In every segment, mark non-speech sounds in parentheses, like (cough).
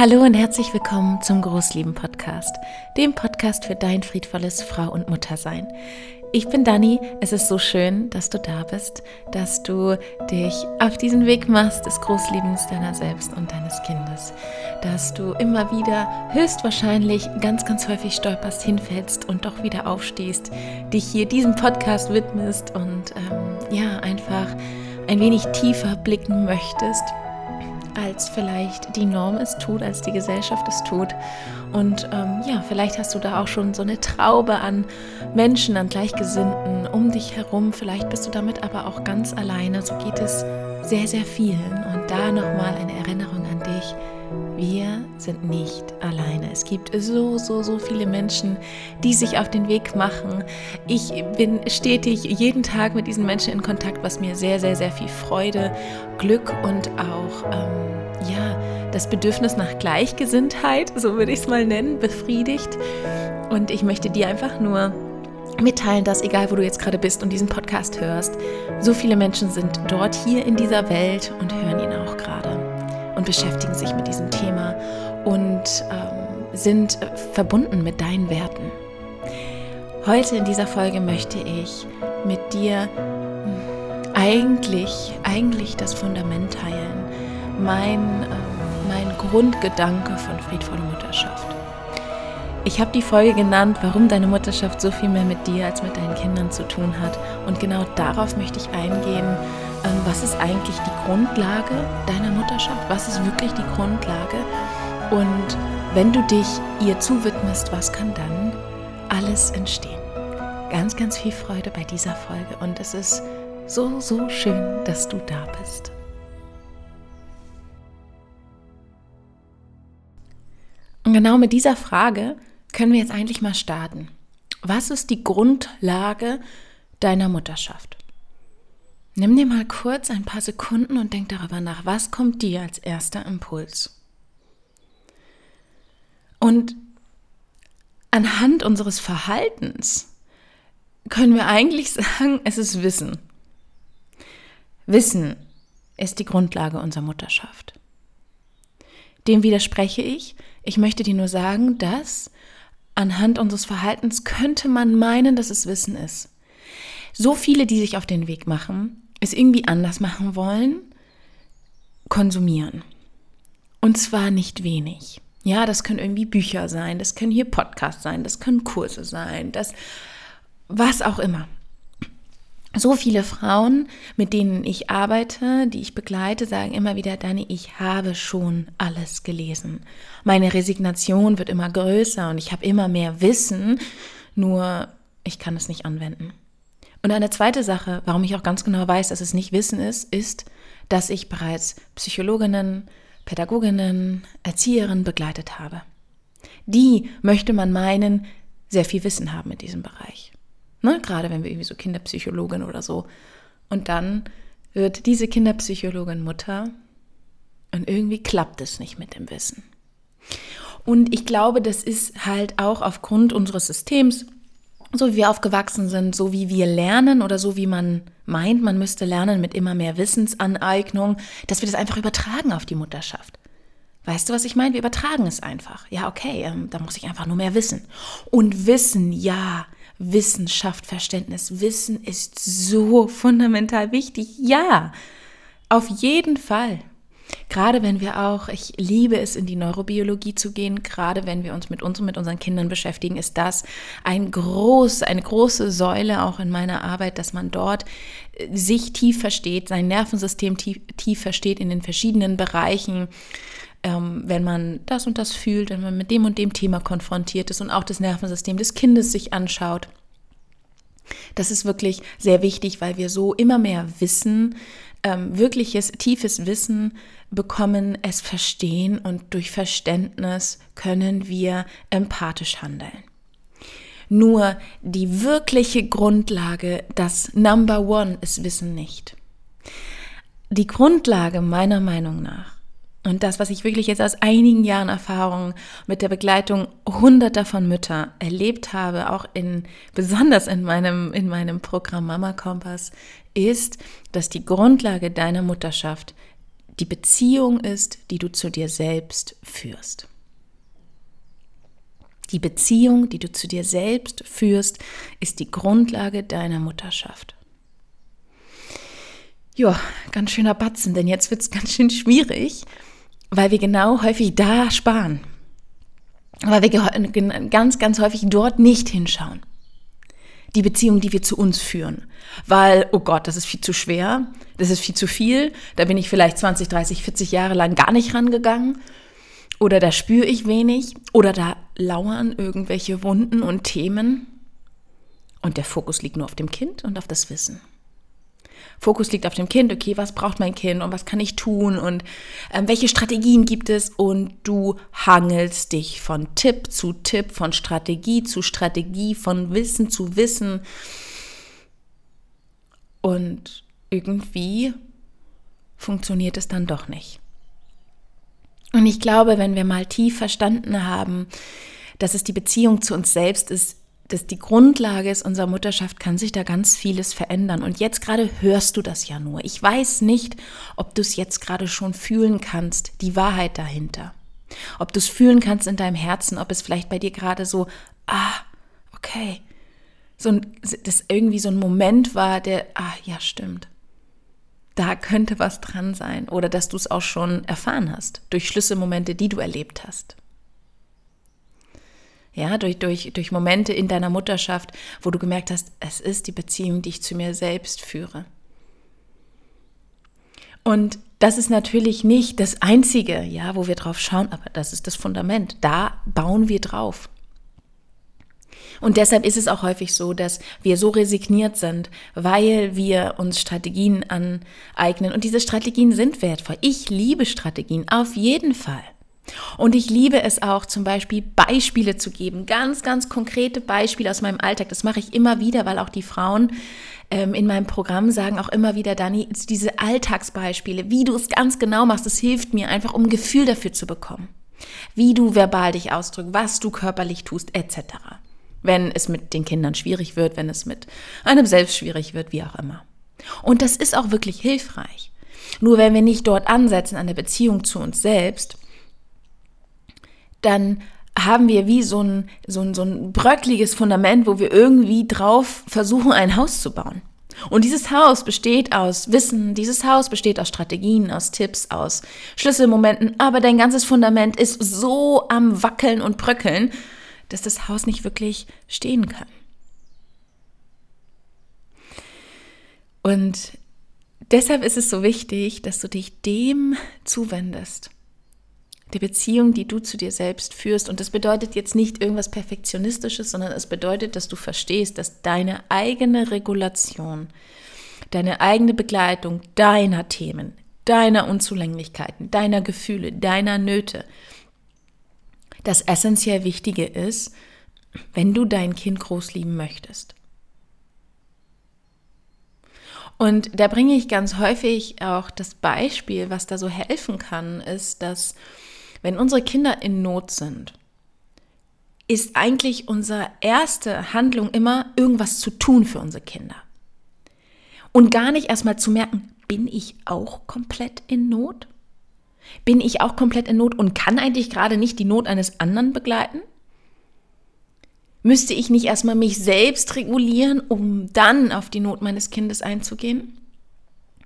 Hallo und herzlich willkommen zum Großlieben Podcast, dem Podcast für dein friedvolles Frau- und Muttersein. Ich bin Dani, es ist so schön, dass du da bist, dass du dich auf diesen Weg machst des Großliebens deiner selbst und deines Kindes, dass du immer wieder höchstwahrscheinlich ganz, ganz häufig stolperst, hinfällst und doch wieder aufstehst, dich hier diesem Podcast widmest und ähm, ja, einfach ein wenig tiefer blicken möchtest als vielleicht die Norm es tut, als die Gesellschaft es tut. Und ähm, ja, vielleicht hast du da auch schon so eine Traube an Menschen, an Gleichgesinnten um dich herum. Vielleicht bist du damit aber auch ganz alleine. So geht es sehr, sehr vielen. Und da nochmal eine Erinnerung an dich. Wir sind nicht alleine. Es gibt so, so, so viele Menschen, die sich auf den Weg machen. Ich bin stetig jeden Tag mit diesen Menschen in Kontakt, was mir sehr, sehr, sehr viel Freude, Glück und auch ähm, ja, das Bedürfnis nach Gleichgesinntheit, so würde ich es mal nennen, befriedigt. Und ich möchte dir einfach nur mitteilen, dass egal wo du jetzt gerade bist und diesen Podcast hörst, so viele Menschen sind dort hier in dieser Welt und hören ihn auch gerade beschäftigen sich mit diesem Thema und ähm, sind äh, verbunden mit deinen Werten. Heute in dieser Folge möchte ich mit dir hm, eigentlich, eigentlich das Fundament teilen, mein, äh, mein Grundgedanke von friedvoller Mutterschaft. Ich habe die Folge genannt, warum deine Mutterschaft so viel mehr mit dir als mit deinen Kindern zu tun hat. Und genau darauf möchte ich eingehen, was ist eigentlich die Grundlage deiner Mutterschaft? Was ist wirklich die Grundlage? Und wenn du dich ihr zuwidmest, was kann dann alles entstehen? Ganz, ganz viel Freude bei dieser Folge und es ist so, so schön, dass du da bist. Und genau mit dieser Frage können wir jetzt eigentlich mal starten. Was ist die Grundlage deiner Mutterschaft? Nimm dir mal kurz ein paar Sekunden und denk darüber nach, was kommt dir als erster Impuls? Und anhand unseres Verhaltens können wir eigentlich (laughs) sagen, es ist Wissen. Wissen ist die Grundlage unserer Mutterschaft. Dem widerspreche ich. Ich möchte dir nur sagen, dass anhand unseres Verhaltens könnte man meinen, dass es Wissen ist. So viele, die sich auf den Weg machen, es irgendwie anders machen wollen, konsumieren. Und zwar nicht wenig. Ja, das können irgendwie Bücher sein, das können hier Podcasts sein, das können Kurse sein, das was auch immer. So viele Frauen, mit denen ich arbeite, die ich begleite, sagen immer wieder, Dani, ich habe schon alles gelesen. Meine Resignation wird immer größer und ich habe immer mehr Wissen, nur ich kann es nicht anwenden. Und eine zweite Sache, warum ich auch ganz genau weiß, dass es nicht Wissen ist, ist, dass ich bereits Psychologinnen, Pädagoginnen, Erzieherinnen begleitet habe. Die möchte man meinen, sehr viel Wissen haben in diesem Bereich. Ne? Gerade wenn wir irgendwie so Kinderpsychologin oder so. Und dann wird diese Kinderpsychologin Mutter und irgendwie klappt es nicht mit dem Wissen. Und ich glaube, das ist halt auch aufgrund unseres Systems, so wie wir aufgewachsen sind, so wie wir lernen oder so wie man meint, man müsste lernen mit immer mehr Wissensaneignung, dass wir das einfach übertragen auf die Mutterschaft. Weißt du, was ich meine? Wir übertragen es einfach. Ja, okay, ähm, da muss ich einfach nur mehr wissen. Und Wissen, ja, Wissen schafft Verständnis. Wissen ist so (laughs) fundamental wichtig. Ja, auf jeden Fall. Gerade wenn wir auch, ich liebe es, in die Neurobiologie zu gehen, gerade wenn wir uns mit uns und mit unseren Kindern beschäftigen, ist das ein groß, eine große Säule auch in meiner Arbeit, dass man dort äh, sich tief versteht, sein Nervensystem tief, tief versteht in den verschiedenen Bereichen. Ähm, wenn man das und das fühlt, wenn man mit dem und dem Thema konfrontiert ist und auch das Nervensystem des Kindes sich anschaut. Das ist wirklich sehr wichtig, weil wir so immer mehr Wissen, ähm, wirkliches, tiefes Wissen bekommen, es verstehen und durch Verständnis können wir empathisch handeln. Nur die wirkliche Grundlage, das Number One, ist Wissen nicht. Die Grundlage meiner Meinung nach und das, was ich wirklich jetzt aus einigen Jahren Erfahrung mit der Begleitung hunderter von Mütter erlebt habe, auch in, besonders in meinem, in meinem Programm Mama Kompass, ist, dass die Grundlage deiner Mutterschaft die Beziehung ist, die du zu dir selbst führst. Die Beziehung, die du zu dir selbst führst, ist die Grundlage deiner Mutterschaft. Ja, ganz schöner Batzen, denn jetzt wird es (laughs) ganz schön schwierig, weil wir genau häufig da sparen. Weil wir ganz, ganz häufig dort nicht hinschauen. Die Beziehung, die wir zu uns führen. Weil, oh Gott, das ist viel zu schwer, das ist viel zu viel, da bin ich vielleicht 20, 30, 40 Jahre lang gar nicht rangegangen. Oder da spüre ich wenig. Oder da lauern irgendwelche Wunden und Themen. Und der Fokus liegt nur auf dem Kind und auf das Wissen. Fokus liegt auf dem Kind, okay, was braucht mein Kind und was kann ich tun? Und ähm, welche Strategien gibt es? Und du hangelst dich von Tipp zu Tipp, von Strategie zu Strategie, von Wissen zu Wissen. Und irgendwie funktioniert es dann doch nicht. Und ich glaube, wenn wir mal tief verstanden haben, dass es die Beziehung zu uns selbst ist, dass die Grundlage ist unserer Mutterschaft, kann sich da ganz vieles verändern. Und jetzt gerade hörst du das ja nur. Ich weiß nicht, ob du es jetzt gerade schon fühlen kannst, die Wahrheit dahinter. Ob du es fühlen kannst in deinem Herzen, ob es vielleicht bei dir gerade so, ah, okay, so ein, das irgendwie so ein Moment war, der, ah, ja, stimmt. Da könnte was dran sein. Oder dass du es auch schon erfahren hast, durch Schlüsselmomente, die du erlebt hast ja, durch, durch, durch Momente in deiner Mutterschaft, wo du gemerkt hast, es ist die Beziehung, die ich zu mir selbst führe. Und das ist natürlich nicht das Einzige, ja, wo wir drauf schauen, aber das ist das Fundament. Da bauen wir drauf. Und deshalb ist es auch häufig so, dass wir so resigniert sind, weil wir uns Strategien aneignen. Und diese Strategien sind wertvoll. Ich liebe Strategien, auf jeden Fall. Und ich liebe es auch, zum Beispiel Beispiele zu geben, ganz, ganz konkrete Beispiele aus meinem Alltag. Das mache ich immer wieder, weil auch die Frauen ähm, in meinem Programm sagen auch immer wieder, Dani, diese Alltagsbeispiele, wie du es ganz genau machst, das hilft mir einfach, um ein Gefühl dafür zu bekommen. Wie du verbal dich ausdrückst, was du körperlich tust, etc. Wenn es mit den Kindern schwierig wird, wenn es mit einem selbst schwierig wird, wie auch immer. Und das ist auch wirklich hilfreich. Nur wenn wir nicht dort ansetzen an der Beziehung zu uns selbst, dann haben wir wie so ein, so ein, so ein bröckliges Fundament, wo wir irgendwie drauf versuchen, ein Haus zu bauen. Und dieses Haus besteht aus Wissen, dieses Haus besteht aus Strategien, aus Tipps, aus Schlüsselmomenten, aber dein ganzes Fundament ist so am Wackeln und Bröckeln, dass das Haus nicht wirklich stehen kann. Und deshalb ist es so wichtig, dass du dich dem zuwendest der Beziehung, die du zu dir selbst führst. Und das bedeutet jetzt nicht irgendwas Perfektionistisches, sondern es bedeutet, dass du verstehst, dass deine eigene Regulation, deine eigene Begleitung deiner Themen, deiner Unzulänglichkeiten, deiner Gefühle, deiner Nöte, das essentiell Wichtige ist, wenn du dein Kind groß lieben möchtest. Und da bringe ich ganz häufig auch das Beispiel, was da so helfen kann, ist, dass wenn unsere Kinder in Not sind, ist eigentlich unsere erste Handlung immer, irgendwas zu tun für unsere Kinder. Und gar nicht erstmal zu merken, bin ich auch komplett in Not? Bin ich auch komplett in Not und kann eigentlich gerade nicht die Not eines anderen begleiten? Müsste ich nicht erstmal mich selbst regulieren, um dann auf die Not meines Kindes einzugehen?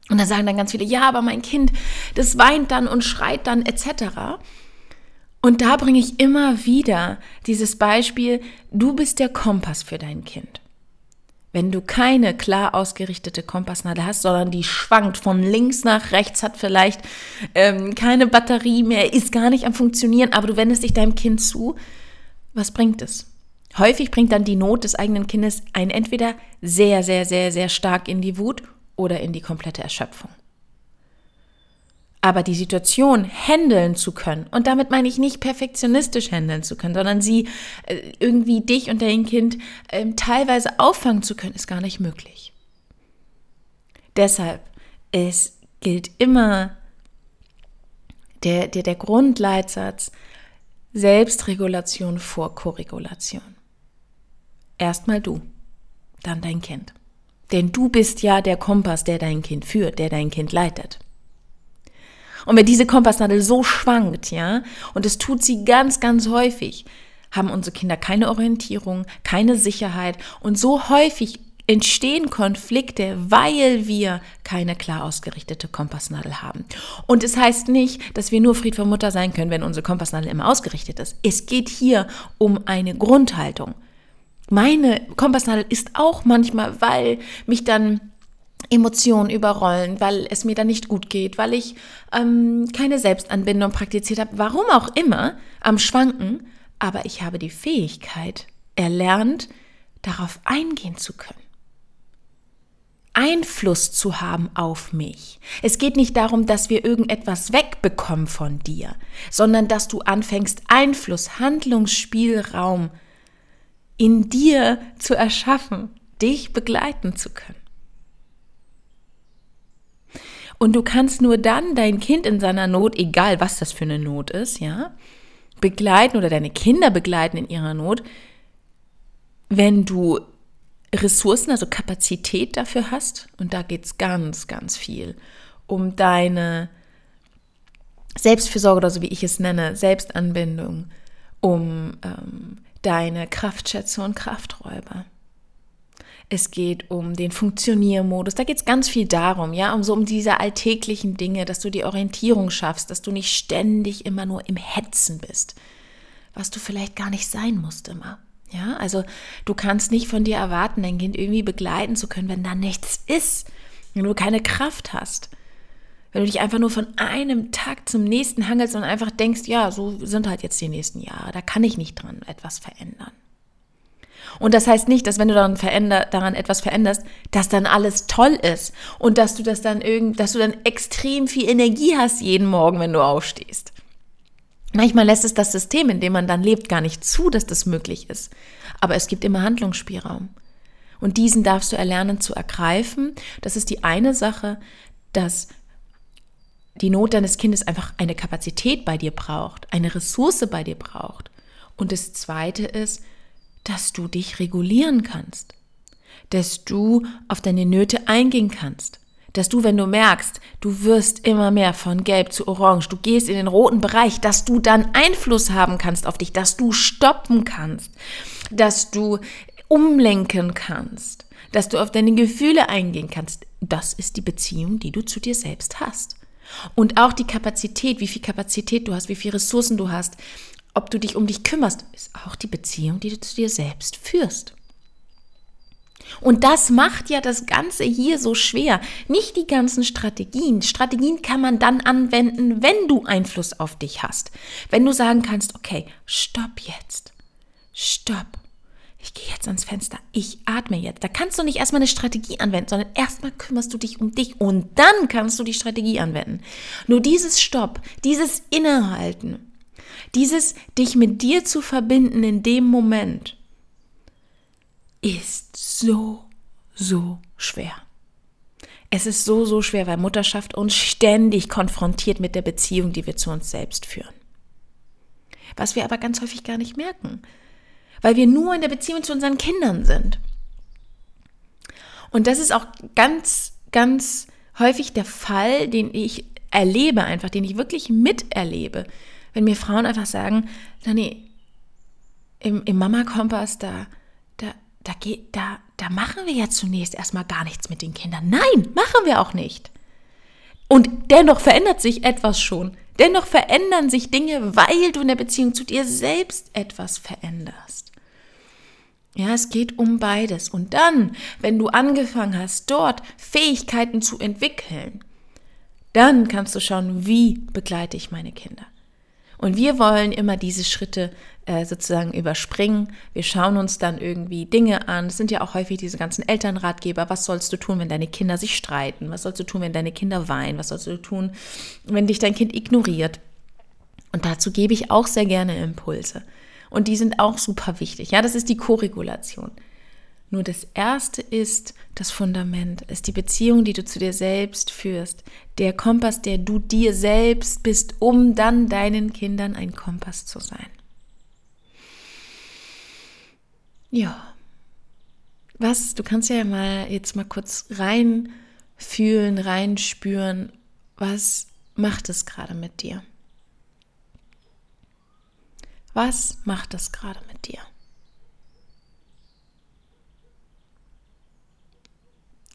Und da sagen dann ganz viele, ja, aber mein Kind, das weint dann und schreit dann etc. Und da bringe ich immer wieder dieses Beispiel, du bist der Kompass für dein Kind. Wenn du keine klar ausgerichtete Kompassnadel hast, sondern die schwankt von links nach rechts, hat vielleicht ähm, keine Batterie mehr, ist gar nicht am Funktionieren, aber du wendest dich deinem Kind zu, was bringt es? Häufig bringt dann die Not des eigenen Kindes einen entweder sehr, sehr, sehr, sehr stark in die Wut oder in die komplette Erschöpfung. Aber die Situation handeln zu können, und damit meine ich nicht perfektionistisch handeln zu können, sondern sie äh, irgendwie dich und dein Kind äh, teilweise auffangen zu können, ist gar nicht möglich. Deshalb, es gilt immer der, der, der Grundleitsatz Selbstregulation vor Korregulation. Erstmal du, dann dein Kind. Denn du bist ja der Kompass, der dein Kind führt, der dein Kind leitet. Und wenn diese Kompassnadel so schwankt, ja, und das tut sie ganz, ganz häufig, haben unsere Kinder keine Orientierung, keine Sicherheit und so häufig entstehen Konflikte, weil wir keine klar ausgerichtete Kompassnadel haben. Und es heißt nicht, dass wir nur Fried vor Mutter sein können, wenn unsere Kompassnadel immer ausgerichtet ist. Es geht hier um eine Grundhaltung. Meine Kompassnadel ist auch manchmal, weil mich dann Emotionen überrollen, weil es mir dann nicht gut geht, weil ich ähm, keine Selbstanbindung praktiziert habe, warum auch immer, am Schwanken, aber ich habe die Fähigkeit erlernt, darauf eingehen zu können. Einfluss zu haben auf mich. Es geht nicht darum, dass wir irgendetwas wegbekommen von dir, sondern dass du anfängst, Einfluss, Handlungsspielraum in dir zu erschaffen, dich begleiten zu können. Und du kannst nur dann dein Kind in seiner Not, egal was das für eine Not ist, ja, begleiten oder deine Kinder begleiten in ihrer Not, wenn du Ressourcen, also Kapazität dafür hast, und da geht es ganz, ganz viel um deine Selbstfürsorge oder so wie ich es nenne, Selbstanbindung, um ähm, deine Kraftschätze und Krafträuber. Es geht um den Funktioniermodus. Da geht es ganz viel darum, ja, um so um diese alltäglichen Dinge, dass du die Orientierung schaffst, dass du nicht ständig immer nur im Hetzen bist, was du vielleicht gar nicht sein musst immer. Ja, also du kannst nicht von dir erwarten, dein Kind irgendwie begleiten zu können, wenn da nichts ist, wenn du keine Kraft hast. Wenn du dich einfach nur von einem Tag zum nächsten hangelst und einfach denkst, ja, so sind halt jetzt die nächsten Jahre, da kann ich nicht dran etwas verändern. Und das heißt nicht, dass wenn du daran, veränder, daran etwas veränderst, dass dann alles toll ist und dass du das dann irgend, dass du dann extrem viel Energie hast jeden Morgen, wenn du aufstehst. Manchmal lässt es das System, in dem man dann lebt, gar nicht zu, dass das möglich ist. Aber es gibt immer Handlungsspielraum. Und diesen darfst du erlernen zu ergreifen. Das ist die eine Sache, dass die Not deines Kindes einfach eine Kapazität bei dir braucht, eine Ressource bei dir braucht. Und das zweite ist, dass du dich regulieren kannst, dass du auf deine Nöte eingehen kannst, dass du, wenn du merkst, du wirst immer mehr von gelb zu orange, du gehst in den roten Bereich, dass du dann Einfluss haben kannst auf dich, dass du stoppen kannst, dass du umlenken kannst, dass du auf deine Gefühle eingehen kannst. Das ist die Beziehung, die du zu dir selbst hast. Und auch die Kapazität, wie viel Kapazität du hast, wie viele Ressourcen du hast, ob du dich um dich kümmerst, ist auch die Beziehung, die du zu dir selbst führst. Und das macht ja das Ganze hier so schwer. Nicht die ganzen Strategien. Strategien kann man dann anwenden, wenn du Einfluss auf dich hast. Wenn du sagen kannst, okay, stopp jetzt. Stopp. Ich gehe jetzt ans Fenster. Ich atme jetzt. Da kannst du nicht erstmal eine Strategie anwenden, sondern erstmal kümmerst du dich um dich und dann kannst du die Strategie anwenden. Nur dieses Stopp, dieses Innehalten, dieses dich mit dir zu verbinden in dem Moment, ist so, so schwer. Es ist so, so schwer, weil Mutterschaft uns ständig konfrontiert mit der Beziehung, die wir zu uns selbst führen. Was wir aber ganz häufig gar nicht merken, weil wir nur in der Beziehung zu unseren Kindern sind. Und das ist auch ganz, ganz häufig der Fall, den ich erlebe, einfach, den ich wirklich miterlebe, wenn mir Frauen einfach sagen, Dani, im, im Mama-Kompass, da, da, geht, da, da machen wir ja zunächst erstmal gar nichts mit den Kindern. Nein, machen wir auch nicht. Und dennoch verändert sich etwas schon. Dennoch verändern sich Dinge, weil du in der Beziehung zu dir selbst etwas veränderst. Ja, es geht um beides. Und dann, wenn du angefangen hast, dort Fähigkeiten zu entwickeln, dann kannst du schauen, wie begleite ich meine Kinder. Und wir wollen immer diese Schritte äh, sozusagen überspringen. Wir schauen uns dann irgendwie Dinge an. Es sind ja auch häufig diese ganzen Elternratgeber. Was sollst du tun, wenn deine Kinder sich streiten? Was sollst du tun, wenn deine Kinder weinen? Was sollst du tun, wenn dich dein Kind ignoriert? Und dazu gebe ich auch sehr gerne Impulse. Und die sind auch super wichtig. Ja, das ist die Koregulation. Nur das Erste ist das Fundament, ist die Beziehung, die du zu dir selbst führst. Der Kompass, der du dir selbst bist, um dann deinen Kindern ein Kompass zu sein. Ja. Was, du kannst ja mal jetzt mal kurz reinfühlen, reinspüren, was macht es gerade mit dir? Was macht es gerade mit dir?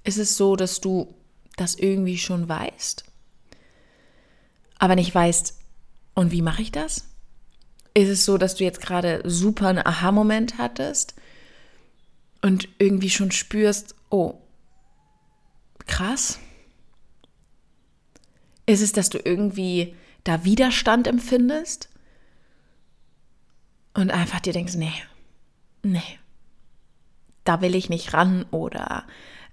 Ist es so, dass du das irgendwie schon weißt, aber nicht weißt, und wie mache ich das? Ist es so, dass du jetzt gerade super einen Aha-Moment hattest und irgendwie schon spürst, oh, krass? Ist es, dass du irgendwie da Widerstand empfindest und einfach dir denkst, nee, nee, da will ich nicht ran oder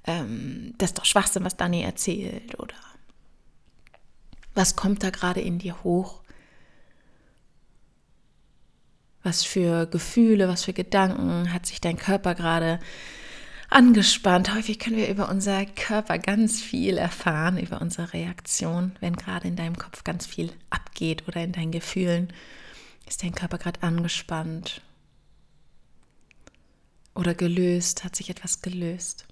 ähm, das ist doch Schwachsinn, was Dani erzählt oder was kommt da gerade in dir hoch? Was für Gefühle, was für Gedanken hat sich dein Körper gerade angespannt? Häufig können wir über unser Körper ganz viel erfahren, über unsere Reaktion, wenn gerade in deinem Kopf ganz viel abgeht oder in deinen Gefühlen. Ist dein Körper gerade angespannt oder gelöst? Hat sich etwas gelöst?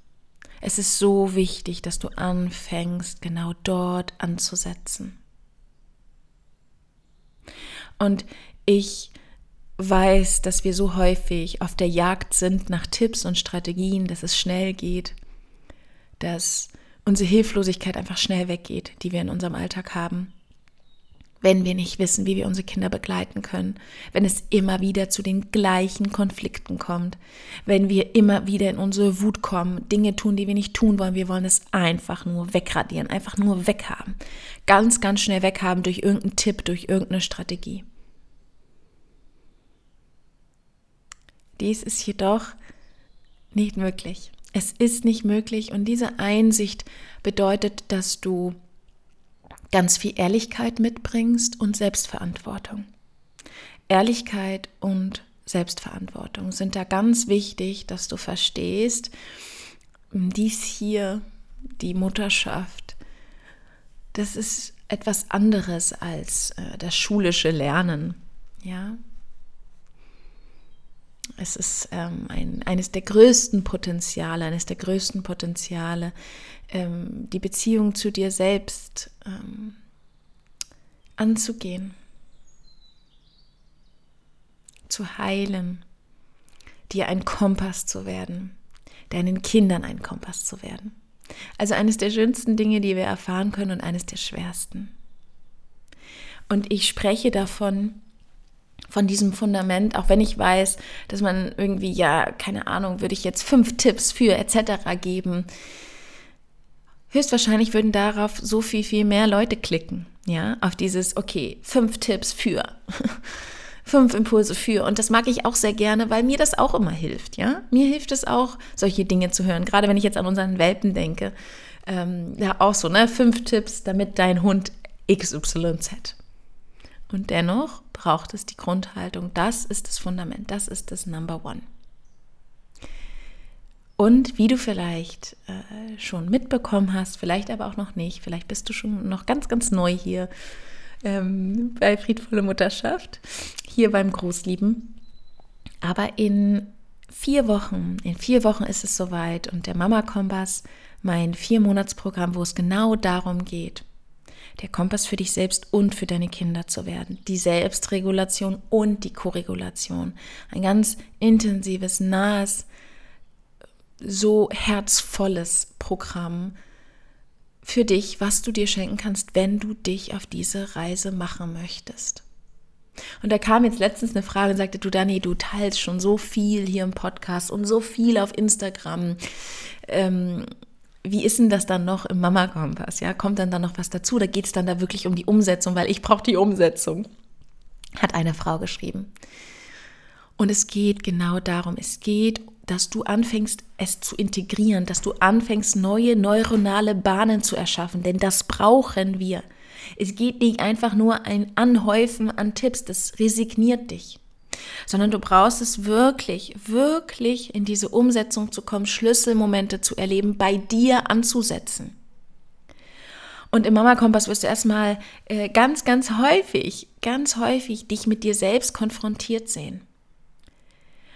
Es ist so wichtig, dass du anfängst, genau dort anzusetzen. Und ich weiß, dass wir so häufig auf der Jagd sind nach Tipps und Strategien, dass es schnell geht, dass unsere Hilflosigkeit einfach schnell weggeht, die wir in unserem Alltag haben wenn wir nicht wissen, wie wir unsere Kinder begleiten können, wenn es immer wieder zu den gleichen Konflikten kommt, wenn wir immer wieder in unsere Wut kommen, Dinge tun, die wir nicht tun wollen, wir wollen es einfach nur wegradieren, einfach nur weghaben, ganz, ganz schnell weghaben durch irgendeinen Tipp, durch irgendeine Strategie. Dies ist jedoch nicht möglich. Es ist nicht möglich und diese Einsicht bedeutet, dass du ganz viel Ehrlichkeit mitbringst und Selbstverantwortung. Ehrlichkeit und Selbstverantwortung sind da ganz wichtig, dass du verstehst, dies hier, die Mutterschaft, das ist etwas anderes als äh, das schulische Lernen. Ja, es ist ähm, ein, eines der größten Potenziale, eines der größten Potenziale, ähm, die Beziehung zu dir selbst ähm, anzugehen, zu heilen, dir ein Kompass zu werden, deinen Kindern ein Kompass zu werden. Also eines der schönsten Dinge, die wir erfahren können und eines der schwersten. Und ich spreche davon, von diesem Fundament, auch wenn ich weiß, dass man irgendwie, ja, keine Ahnung, würde ich jetzt fünf Tipps für etc. geben. Höchstwahrscheinlich würden darauf so viel, viel mehr Leute klicken, ja, auf dieses, okay, fünf Tipps für, (laughs) fünf Impulse für. Und das mag ich auch sehr gerne, weil mir das auch immer hilft, ja. Mir hilft es auch, solche Dinge zu hören, gerade wenn ich jetzt an unseren Welpen denke. Ähm, ja, auch so, ne, fünf Tipps, damit dein Hund XYZ. Und dennoch braucht es die Grundhaltung. Das ist das Fundament, das ist das Number One. Und wie du vielleicht äh, schon mitbekommen hast, vielleicht aber auch noch nicht, vielleicht bist du schon noch ganz, ganz neu hier ähm, bei Friedvolle Mutterschaft, hier beim Großlieben. Aber in vier Wochen, in vier Wochen ist es soweit und der Mama Kompass, mein Vier-Monats-Programm, wo es genau darum geht, der Kompass für dich selbst und für deine Kinder zu werden. Die Selbstregulation und die Koregulation. Ein ganz intensives, nahes, so herzvolles Programm für dich, was du dir schenken kannst, wenn du dich auf diese Reise machen möchtest. Und da kam jetzt letztens eine Frage und sagte, du Dani, du teilst schon so viel hier im Podcast und so viel auf Instagram. Ähm, wie ist denn das dann noch im Mama-Kompass? Ja, kommt dann da noch was dazu? Da geht es dann da wirklich um die Umsetzung, weil ich brauche die Umsetzung, hat eine Frau geschrieben. Und es geht genau darum, es geht, dass du anfängst, es zu integrieren, dass du anfängst, neue neuronale Bahnen zu erschaffen, denn das brauchen wir. Es geht nicht einfach nur ein Anhäufen an Tipps, das resigniert dich sondern du brauchst es wirklich, wirklich in diese Umsetzung zu kommen, Schlüsselmomente zu erleben, bei dir anzusetzen. Und im Mama Kompass wirst du erstmal äh, ganz, ganz häufig, ganz häufig dich mit dir selbst konfrontiert sehen.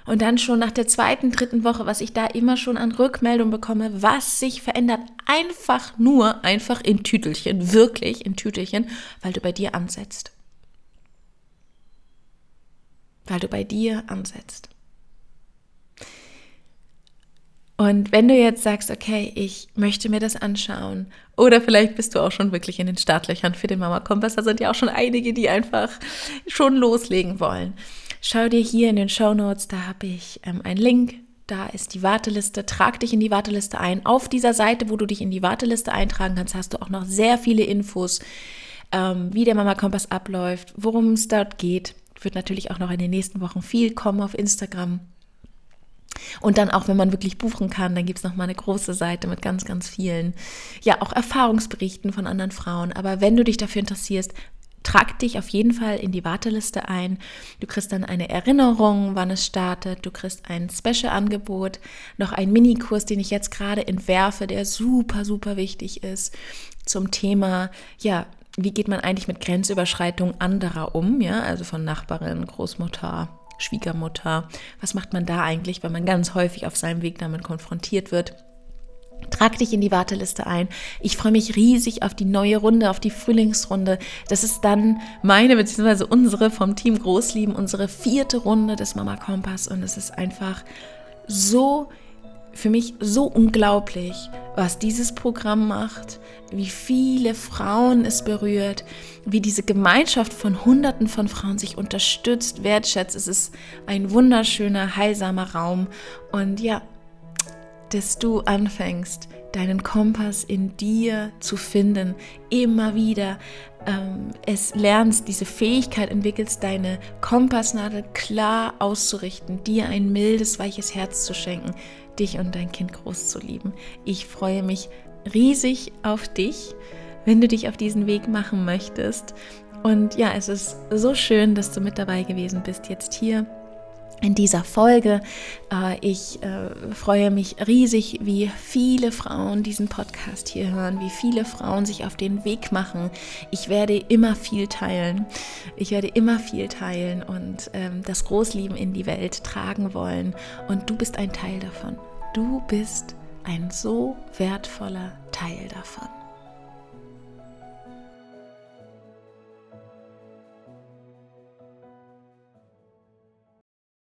Und dann schon nach der zweiten, dritten Woche, was ich da immer schon an Rückmeldung bekomme, was sich verändert, einfach nur, einfach in Tütelchen, wirklich in Tütelchen, weil du bei dir ansetzt. Weil du bei dir ansetzt. Und wenn du jetzt sagst, okay, ich möchte mir das anschauen, oder vielleicht bist du auch schon wirklich in den Startlöchern für den Mama Kompass, da sind ja auch schon einige, die einfach schon loslegen wollen. Schau dir hier in den Show Notes, da habe ich ähm, einen Link, da ist die Warteliste, trag dich in die Warteliste ein. Auf dieser Seite, wo du dich in die Warteliste eintragen kannst, hast du auch noch sehr viele Infos, ähm, wie der Mama Kompass abläuft, worum es dort geht. Wird natürlich auch noch in den nächsten Wochen viel kommen auf Instagram. Und dann auch, wenn man wirklich buchen kann, dann gibt es nochmal eine große Seite mit ganz, ganz vielen, ja, auch Erfahrungsberichten von anderen Frauen. Aber wenn du dich dafür interessierst, trag dich auf jeden Fall in die Warteliste ein. Du kriegst dann eine Erinnerung, wann es startet. Du kriegst ein Special-Angebot, noch einen Minikurs, den ich jetzt gerade entwerfe, der super, super wichtig ist zum Thema, ja, wie geht man eigentlich mit Grenzüberschreitung anderer um, ja, also von Nachbarin, Großmutter, Schwiegermutter. Was macht man da eigentlich, wenn man ganz häufig auf seinem Weg damit konfrontiert wird? Trag dich in die Warteliste ein. Ich freue mich riesig auf die neue Runde, auf die Frühlingsrunde. Das ist dann meine bzw. unsere vom Team Großlieben, unsere vierte Runde des Mama Kompass und es ist einfach so für mich so unglaublich, was dieses Programm macht, wie viele Frauen es berührt, wie diese Gemeinschaft von Hunderten von Frauen sich unterstützt, wertschätzt. Es ist ein wunderschöner, heilsamer Raum. Und ja, dass du anfängst, deinen Kompass in dir zu finden, immer wieder ähm, es lernst, diese Fähigkeit entwickelst, deine Kompassnadel klar auszurichten, dir ein mildes, weiches Herz zu schenken, dich und dein Kind groß zu lieben. Ich freue mich riesig auf dich, wenn du dich auf diesen Weg machen möchtest. Und ja, es ist so schön, dass du mit dabei gewesen bist jetzt hier in dieser Folge. Äh, ich äh, freue mich riesig, wie viele Frauen diesen Podcast hier hören, wie viele Frauen sich auf den Weg machen. Ich werde immer viel teilen. Ich werde immer viel teilen und ähm, das Großlieben in die Welt tragen wollen. Und du bist ein Teil davon. Du bist ein so wertvoller Teil davon.